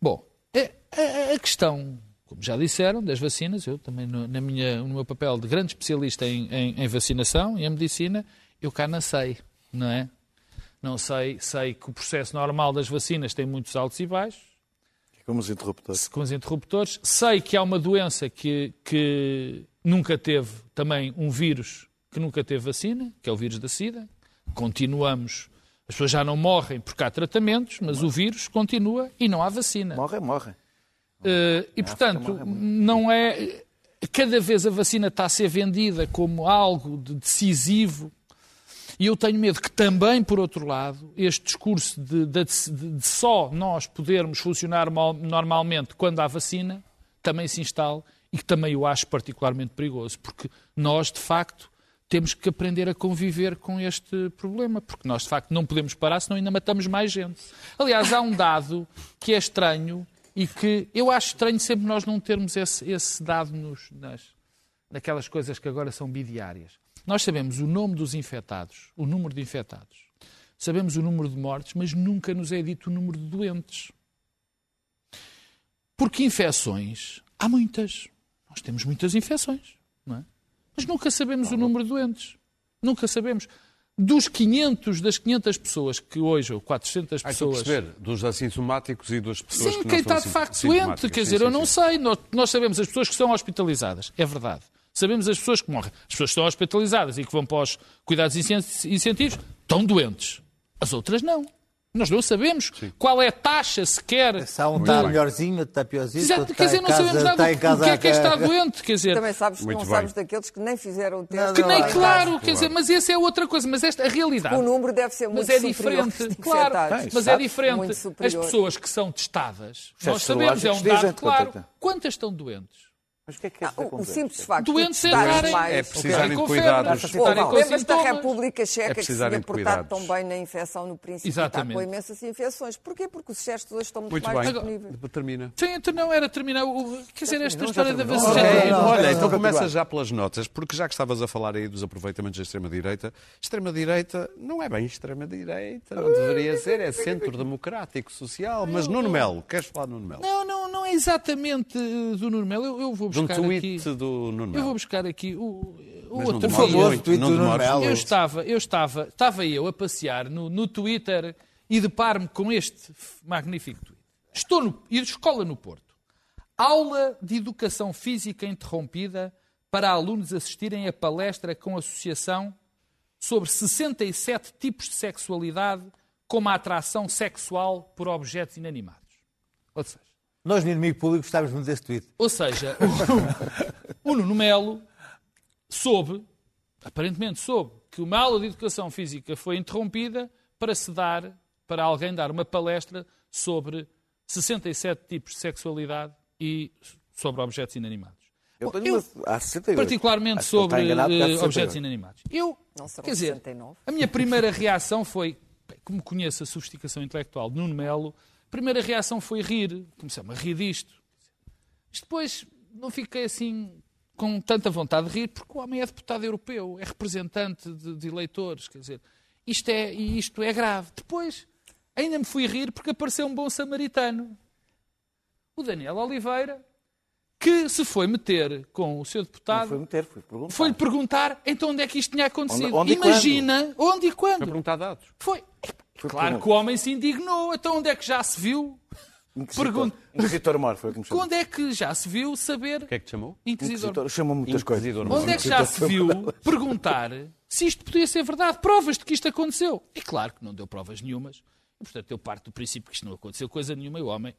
Bom, a, a questão, como já disseram, das vacinas, eu também no, na minha, no meu papel de grande especialista em, em, em vacinação e em medicina, eu cá não sei, não é? Não sei, sei que o processo normal das vacinas tem muitos altos e baixos, como os interruptores. Com os interruptores. Sei que há uma doença que, que nunca teve também um vírus que nunca teve vacina, que é o vírus da SIDA. Continuamos. As pessoas já não morrem porque há tratamentos, mas o vírus continua e não há vacina. Morre, morre. Uh, e, portanto, não é. Cada vez a vacina está a ser vendida como algo de decisivo. E eu tenho medo que também, por outro lado, este discurso de, de, de só nós podermos funcionar mal, normalmente quando há vacina também se instale e que também eu acho particularmente perigoso, porque nós, de facto, temos que aprender a conviver com este problema, porque nós, de facto, não podemos parar, senão ainda matamos mais gente. Aliás, há um dado que é estranho e que eu acho estranho sempre nós não termos esse, esse dado nos, nas, naquelas coisas que agora são bidiárias. Nós sabemos o nome dos infectados, o número de infectados, sabemos o número de mortes, mas nunca nos é dito o número de doentes. Porque infecções há muitas. Nós temos muitas infecções, não é? Mas nunca sabemos o número de doentes. Nunca sabemos. Dos 500, das 500 pessoas que hoje, ou 400 pessoas... Ah, perceber, dos assintomáticos e das pessoas sim, que quem não está de facto doente, quer dizer, sim, eu não sei. Nós, nós, sabemos as pessoas que são hospitalizadas, é verdade. Sabemos as pessoas que morrem. As pessoas que estão hospitalizadas e que vão para os cuidados incentivos estão doentes. As outras não. Nós não sabemos Sim. qual é a taxa sequer. Se há um está melhorzinho, está piorzinho. Exato, quer dizer, não casa, sabemos nada do que é que está doente. Quer dizer, Também sabes que não bem. sabes daqueles que nem fizeram o teste. Que nem, claro, quer dizer, mas essa é outra coisa. Mas esta, a realidade. O número deve ser muito mas é diferente, claro. Mas é diferente. As pessoas que são testadas, nós sabemos, é um dado claro. Quantas estão doentes? Mas o que é que é ah, O simples facto Doentes de estarem mais... É precisarem de cuidados. Lembras da República Checa é que se tinha portado tão bem na infecção no princípio Exatamente. com imensas infecções. Porquê? Porque os testes hoje estão muito, muito mais bem. disponíveis. Termina. Sim, então não era terminar. Quer dizer, esta história da vacina... Olha, então começa já pelas notas, porque já que estavas a falar aí dos aproveitamentos da extrema-direita, extrema-direita não é bem extrema-direita, não deveria ser, é centro democrático, social. Mas Nuno Melo, queres falar de Nuno Melo? Não, não, não é exatamente do Nuno Melo. Eu, eu vou buscar um tweet aqui, do Nuno. Eu vou buscar aqui o, o outro. Por favor, tweet do Nuno Melo. Eu estava, eu estava, estava eu a passear no, no Twitter e deparo-me com este magnífico tweet. Estou no, escola no Porto. Aula de Educação Física interrompida para alunos assistirem a palestra com associação sobre 67 tipos de sexualidade como a atração sexual por objetos inanimados. Ou seja, nós, no inimigo público, gostávamos muito desse tweet. Ou seja, o, o Nuno Melo soube, aparentemente soube, que uma aula de educação física foi interrompida para se dar, para alguém dar uma palestra sobre 67 tipos de sexualidade e sobre objetos inanimados. Eu, tenho eu, uma, há 62. Particularmente sobre uh, objetos inanimados. Eu, Não quer dizer, 69. a minha primeira reação foi, como conheço a sofisticação intelectual de Nuno Melo, primeira reação foi rir. Comecei-me a rir disto. Mas depois não fiquei assim com tanta vontade de rir, porque o homem é deputado europeu, é representante de, de eleitores. Quer dizer, isto é, isto é grave. Depois, ainda me fui rir porque apareceu um bom samaritano. O Daniel Oliveira, que se foi meter com o seu Não deputado, foi meter, foi perguntar. foi-lhe perguntar então onde é que isto tinha acontecido. Onde- onde e Imagina onde e quando. Foi perguntar dados. Foi. Foi Claro que o homem se indignou. Então onde é que já se viu? Inquisitor. Pergunta. Inquisitor Mor foi como chamou. Onde é que já se viu saber O que é que te chamou? inquisidor? Inquisitor chamou muitas coisas. Onde é que já se viu perguntar se isto podia ser verdade? Provas de que isto aconteceu. E claro que não deu provas nenhumas. E, portanto, eu parto do princípio que isto não aconteceu coisa nenhuma e o homem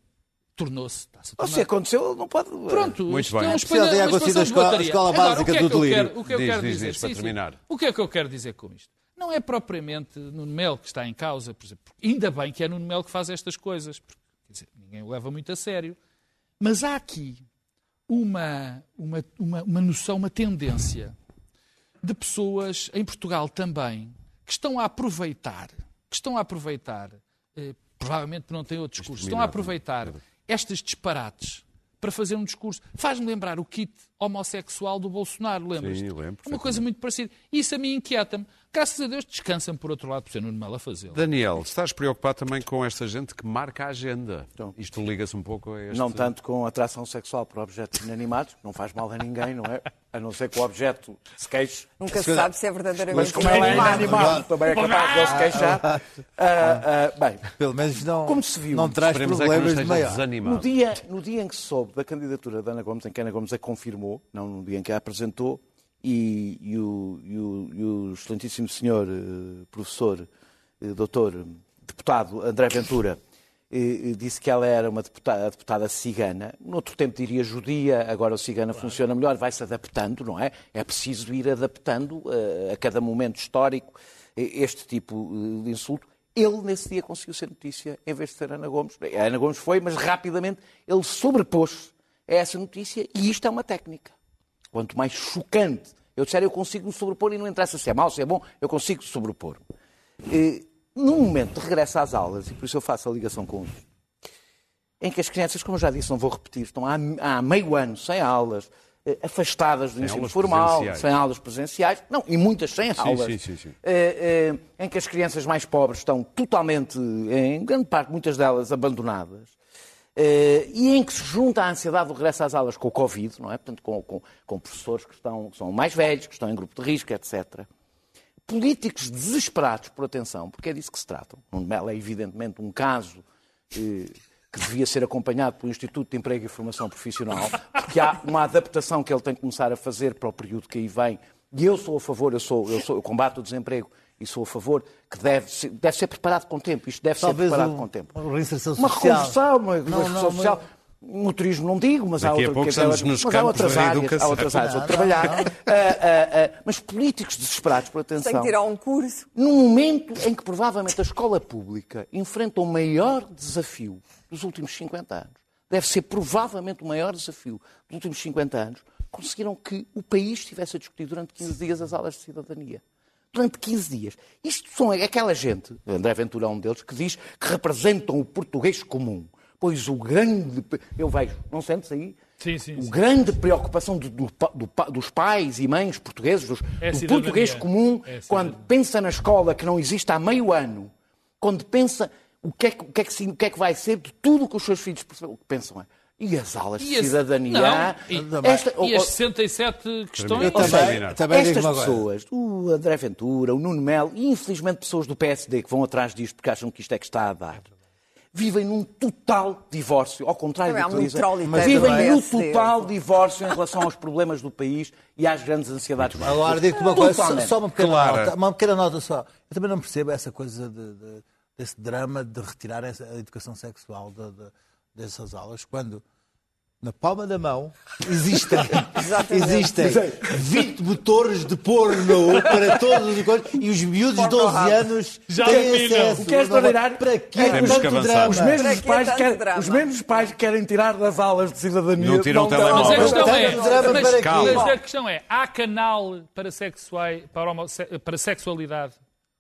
tornou-se. Ou se aconteceu, ele não pode. Pronto, Muito isto bem. é um Precisa espelho- ter uma acontecido expansão a de escola- escola Agora, básica o que é do que eu delírio. quero- O que eu quero diz, dizer, diz, para sim, sim. terminar. O que é que eu quero dizer com isto? Não é propriamente Nuno Melo que está em causa, por exemplo. Ainda bem que é Nuno Melo que faz estas coisas, porque dizer, ninguém o leva muito a sério. Mas há aqui uma, uma, uma, uma noção, uma tendência de pessoas em Portugal também que estão a aproveitar, que estão a aproveitar, eh, provavelmente não têm outro discurso, estão a aproveitar estes disparates para fazer um discurso. Faz-me lembrar o kit homossexual do Bolsonaro, lembras? Sim, lembro Uma coisa muito parecida. Isso a mim inquieta-me. Graças a Deus descansa-me por outro lado, por ser Nuno Melo a fazê-lo. Daniel, estás preocupado também com esta gente que marca a agenda? Então. Isto liga-se um pouco a este... Não tanto com atração sexual por objetos inanimados, não faz mal a ninguém, não é? A não ser que o objeto se queixe. Nunca se sabe se é verdadeiramente Mas como ela é inanimado. também é capaz de ele se queixar. Ah, ah, bem, Pelo menos não, Como se viu? não traz é problemas de esteja maior. no dia, no dia em que se soube da candidatura da Ana Gomes, em que a Ana Gomes a confirmou, não no dia em que a apresentou, e, e o, e o- e o excelentíssimo senhor eh, professor, eh, doutor, deputado André Ventura, eh, disse que ela era uma deputada, a deputada cigana. No outro tempo diria judia, agora o cigana funciona melhor, vai-se adaptando, não é? É preciso ir adaptando eh, a cada momento histórico este tipo de insulto. Ele, nesse dia, conseguiu ser notícia em vez de ser Ana Gomes. A Ana Gomes foi, mas rapidamente ele sobrepôs a essa notícia e isto é uma técnica. Quanto mais chocante eu disser, eu consigo me sobrepor e não interessa se é mau, se é bom, eu consigo sobrepor. Eh, No momento de regresso às aulas, e por isso eu faço a ligação com isto, em que as crianças, como eu já disse, não vou repetir, estão há, há meio ano sem aulas, eh, afastadas do ensino aulas formal, presenciais. sem aulas presenciais, não, e muitas sem aulas, sim, sim, sim. eh, eh, em que as crianças mais pobres estão totalmente, em grande parte, muitas delas abandonadas, e em que se junta a ansiedade do regresso às aulas com o Covid, não é? Portanto, com, com- com professores que, estão, que são mais velhos, que estão em grupo de risco, etc. Políticos desesperados por atenção, porque é disso que se trata. Nuno Melo é evidentemente um caso eh, que devia ser acompanhado pelo Instituto de Emprego e Formação Profissional, porque há uma adaptação que ele tem que começar a fazer para o período que aí vem. E eu sou a favor, eu, sou, eu, sou, eu combato o desemprego e sou a favor que deve ser, deve ser preparado com tempo. Isto deve Talvez ser preparado um- com tempo. uma reinserção Uma social. reconversão, uma reconversão social. No turismo não digo, mas há, Daqui a outra, pouco dizer, estamos nos mas há campos outras da áreas, educação. há outras áreas Não, onde trabalhar. não, não. Ah, ah, ah, mas políticos desesperados por atenção. Tem que tirar um curso. Num momento em que provavelmente a escola pública enfrenta o maior desafio dos últimos 50 anos, deve ser provavelmente o maior desafio dos últimos 50 anos, conseguiram que o país estivesse a discutir durante 15 dias as aulas de cidadania. Durante 15 dias. Isto são aquela gente, André Ventura é um deles, que diz que representam o português comum. Pois o grande. Eu vejo, não sentes aí? Sim, sim, O sim. grande preocupação do- do do dos pais e mães portugueses, dos, É do português comum, É quando pensa na escola que não existe há meio ano, quando pensa o que é que, o que, é que, o que, é que vai ser de tudo que os seus filhos percebem, o que pensam é. E as aulas de cidadania? Não, e- esta- E as 67 questões. Eu também, também estas pessoas, o André Ventura, o Nuno Melo e infelizmente pessoas do PSD que vão atrás disto porque acham que isto é que está a dar, vivem num total divórcio, ao contrário do que um dizem, vivem num total divórcio em relação aos problemas do país e às grandes ansiedades. Agora digo-te uma coisa, só, Totalmente. só uma, pequena Clara. nota, uma pequena nota só. Eu também não percebo essa coisa de, de- desse drama de retirar a educação sexual de- de- dessas aulas, quando na palma da mão existem, [LAUGHS] existem 20 motores de porno para todos os coisas e os miúdos de 12 anos Já têm dominam. acesso. O que é extraordinário Para quê? é que Temos tanto que avançar. drama? Os mesmos, que pais tanto querem, drama? os mesmos pais que querem tirar das aulas de cidadania. Não tiram o telemóvel. Mas a questão é, mas, mas Calma. a questão é, há canal para, sexuais, para, para sexualidade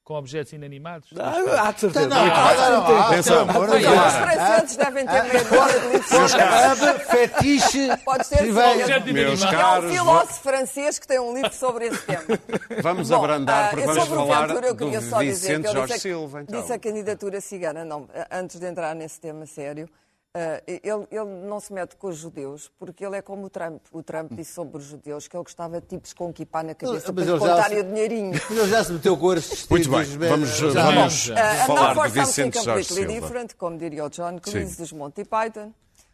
com objetos inanimados? Ah, há de certeza. Não, não, não, não, Atenção. Os franceses devem ter medo de fetiche. [LAUGHS] Pode ser. Objeto Meus inanimado. E há um caros, filósofo francês que tem um livro sobre esse tema. [LAUGHS] vamos Bom, abrandar, porque vamos sobre o falar do queria só dizer Vicente que ele Jorge disse, a- Silva. Então. disse a candidatura cigana. Não, antes de entrar nesse tema sério, Ah, ele, ele não se mete com os judeus porque ele é como o Trump. O Trump disse sobre os judeus que ele gostava de tipos com equipar na cabeça Mas para contarem o dinheirinho. Mas ele já se meteu com esses Muito bem, vamos, já- vamos já. Uh, falar de something Vicente Jorge completely Silva. different, como diria o John Cleese dos Monty Python,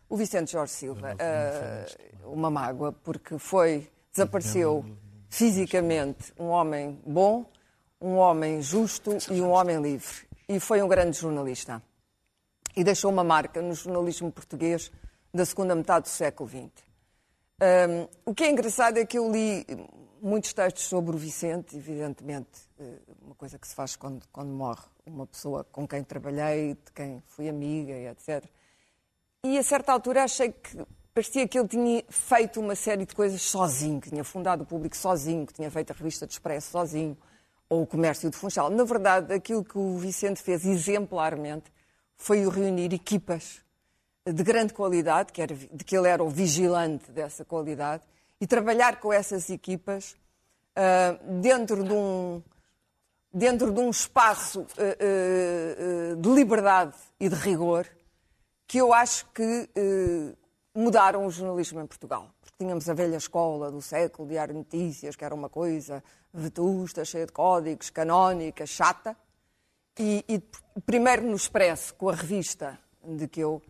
o Vicente Jorge Silva, uh, uma mágoa, porque foi, desapareceu fisicamente um homem bom, um homem justo e um homem livre. E foi um grande jornalista. E deixou uma marca no jornalismo português da segunda metade do século XX. Um, o que é engraçado é que eu li muitos textos sobre o Vicente, evidentemente, eh, uma coisa que se faz quando, quando morre uma pessoa com quem trabalhei, de quem fui amiga etc. E a certa altura achei que parecia que ele tinha feito uma série de coisas sozinho, que tinha fundado o público sozinho, que tinha feito a revista de Expresso sozinho, ou o comércio de Funchal. Na verdade, aquilo que o Vicente fez exemplarmente foi o reunir equipas de grande qualidade, que era, de que ele era o vigilante dessa qualidade, e trabalhar com essas equipas ah, dentro de um dentro de um espaço ah, ah, de liberdade e de rigor que eu acho que mudaram o jornalismo em Portugal. Porque tínhamos a velha escola do século, Diário de Notícias, que era uma coisa vetusta, cheia de códigos, canónica, chata. E, e primeiro no Expresso, com a revista de que eu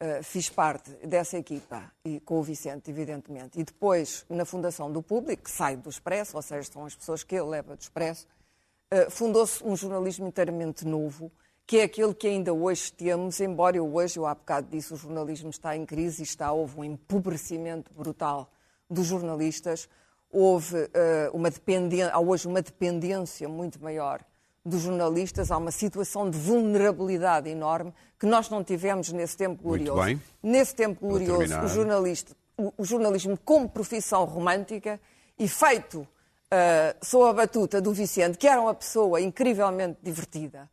eh, fiz parte dessa equipa, e com o Vicente, evidentemente. E depois na Fundação do Público, que sai do Expresso, ou seja, são as pessoas que ele leva do Expresso, eh, fundou-se um jornalismo inteiramente novo, que é aquele que ainda hoje temos, embora eu hoje, eu há bocado disse, o jornalismo está em crise e está, houve um empobrecimento brutal dos jornalistas, houve eh, uma dependência, há hoje uma dependência muito maior dos jornalistas, há uma situação de vulnerabilidade enorme que nós não tivemos nesse tempo glorioso. Nesse tempo glorioso, o, jornalista, o, o jornalismo como profissão romântica e feito uh, sob a batuta do Vicente, que era uma pessoa incrivelmente divertida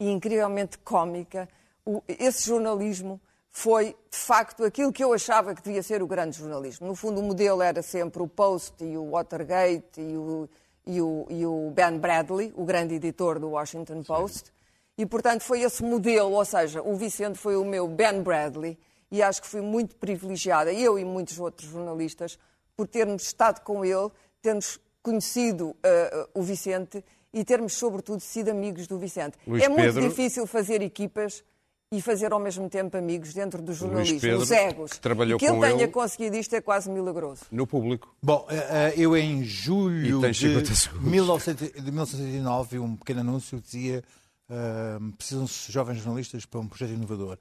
e incrivelmente cómica, o- esse jornalismo foi, de facto, aquilo que eu achava que devia ser o grande jornalismo. No fundo, o modelo era sempre o Post e o Watergate e o, e o, e o Ben Bradley, o grande editor do Washington Post. E, portanto, foi esse modelo, ou seja, o Vicente foi o meu Ben Bradley e acho que fui muito privilegiada, eu e muitos outros jornalistas, por termos estado com ele, termos conhecido uh, o Vicente e termos, sobretudo, sido amigos do Vicente. Luís é muito Pedro. difícil fazer equipas e fazer ao mesmo tempo amigos dentro do jornalismo, Pedro, os egos. que trabalhou que ele com tenha ele- conseguido isto é quase milagroso. No público. Bom, eh, eh, eu em julho de 50 segundos. 1900 de 1909 vi um pequeno anúncio que dizia eh, precisam-se jovens jornalistas para um projeto inovador.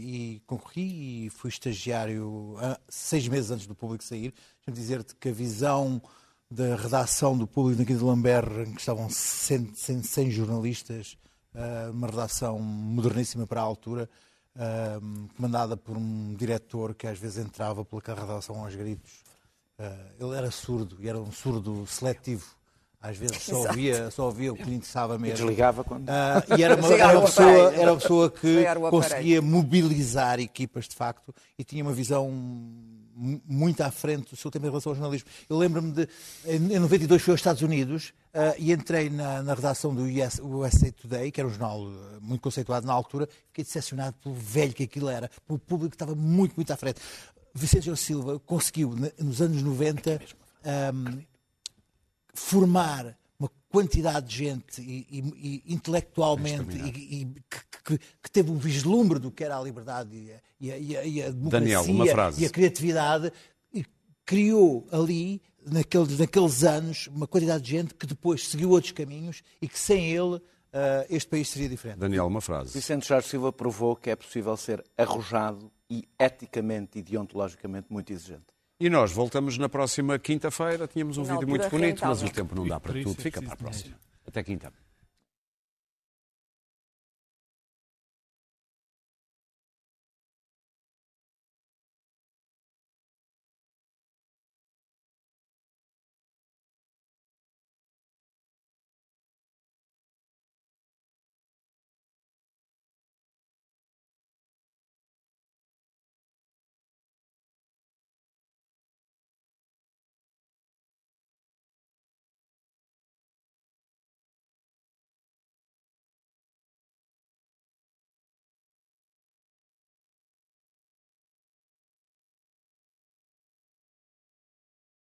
E concorri e fui estagiário ah, seis meses antes do público sair. Deixa-me dizer-te que a visão da redação do público aqui de Lamberre, em que estavam 100, 100, 100 jornalistas, uma redação moderníssima para a altura, eh, comandada por um diretor que às vezes entrava pela redação aos gritos. Uh, ele era surdo e era um surdo seletivo. Às vezes só Exato. ouvia, só ouvia o que lhe interessava E mesmo. desligava quando. Ah, e era uma, era uma pessoa, era uma pessoa que conseguia mobilizar equipas de facto e tinha uma visão mu- muito à frente do seu tempo em relação ao jornalismo. Eu lembro-me de, em em 92 fui aos Estados Unidos ah, e entrei na, na redação do US, USA Today, que era um jornal ah, muito conceituado na altura, fiquei decepcionado pelo velho que aquilo era, pelo público que estava muito, muito à frente. Vicente Silva conseguiu, nos anos 90, ahm, formar uma quantidade de gente e, e- e intelectualmente e, e que, que- que teve um vislumbre do que era a liberdade e a, e a- e a- a democracia Daniel, e a criatividade e criou ali naqueles, naqueles anos uma quantidade de gente que depois seguiu outros caminhos e que sem ele ah, este país seria diferente. Daniel, uma frase. Vicente Jorge Silva provou que é possível ser arrojado e eticamente e deontologicamente muito exigente. E nós voltamos na próxima quinta-feira. Tínhamos um Na vídeo muito bonito, mas o tempo não dá para tudo. é Fica para a próxima. Até quinta.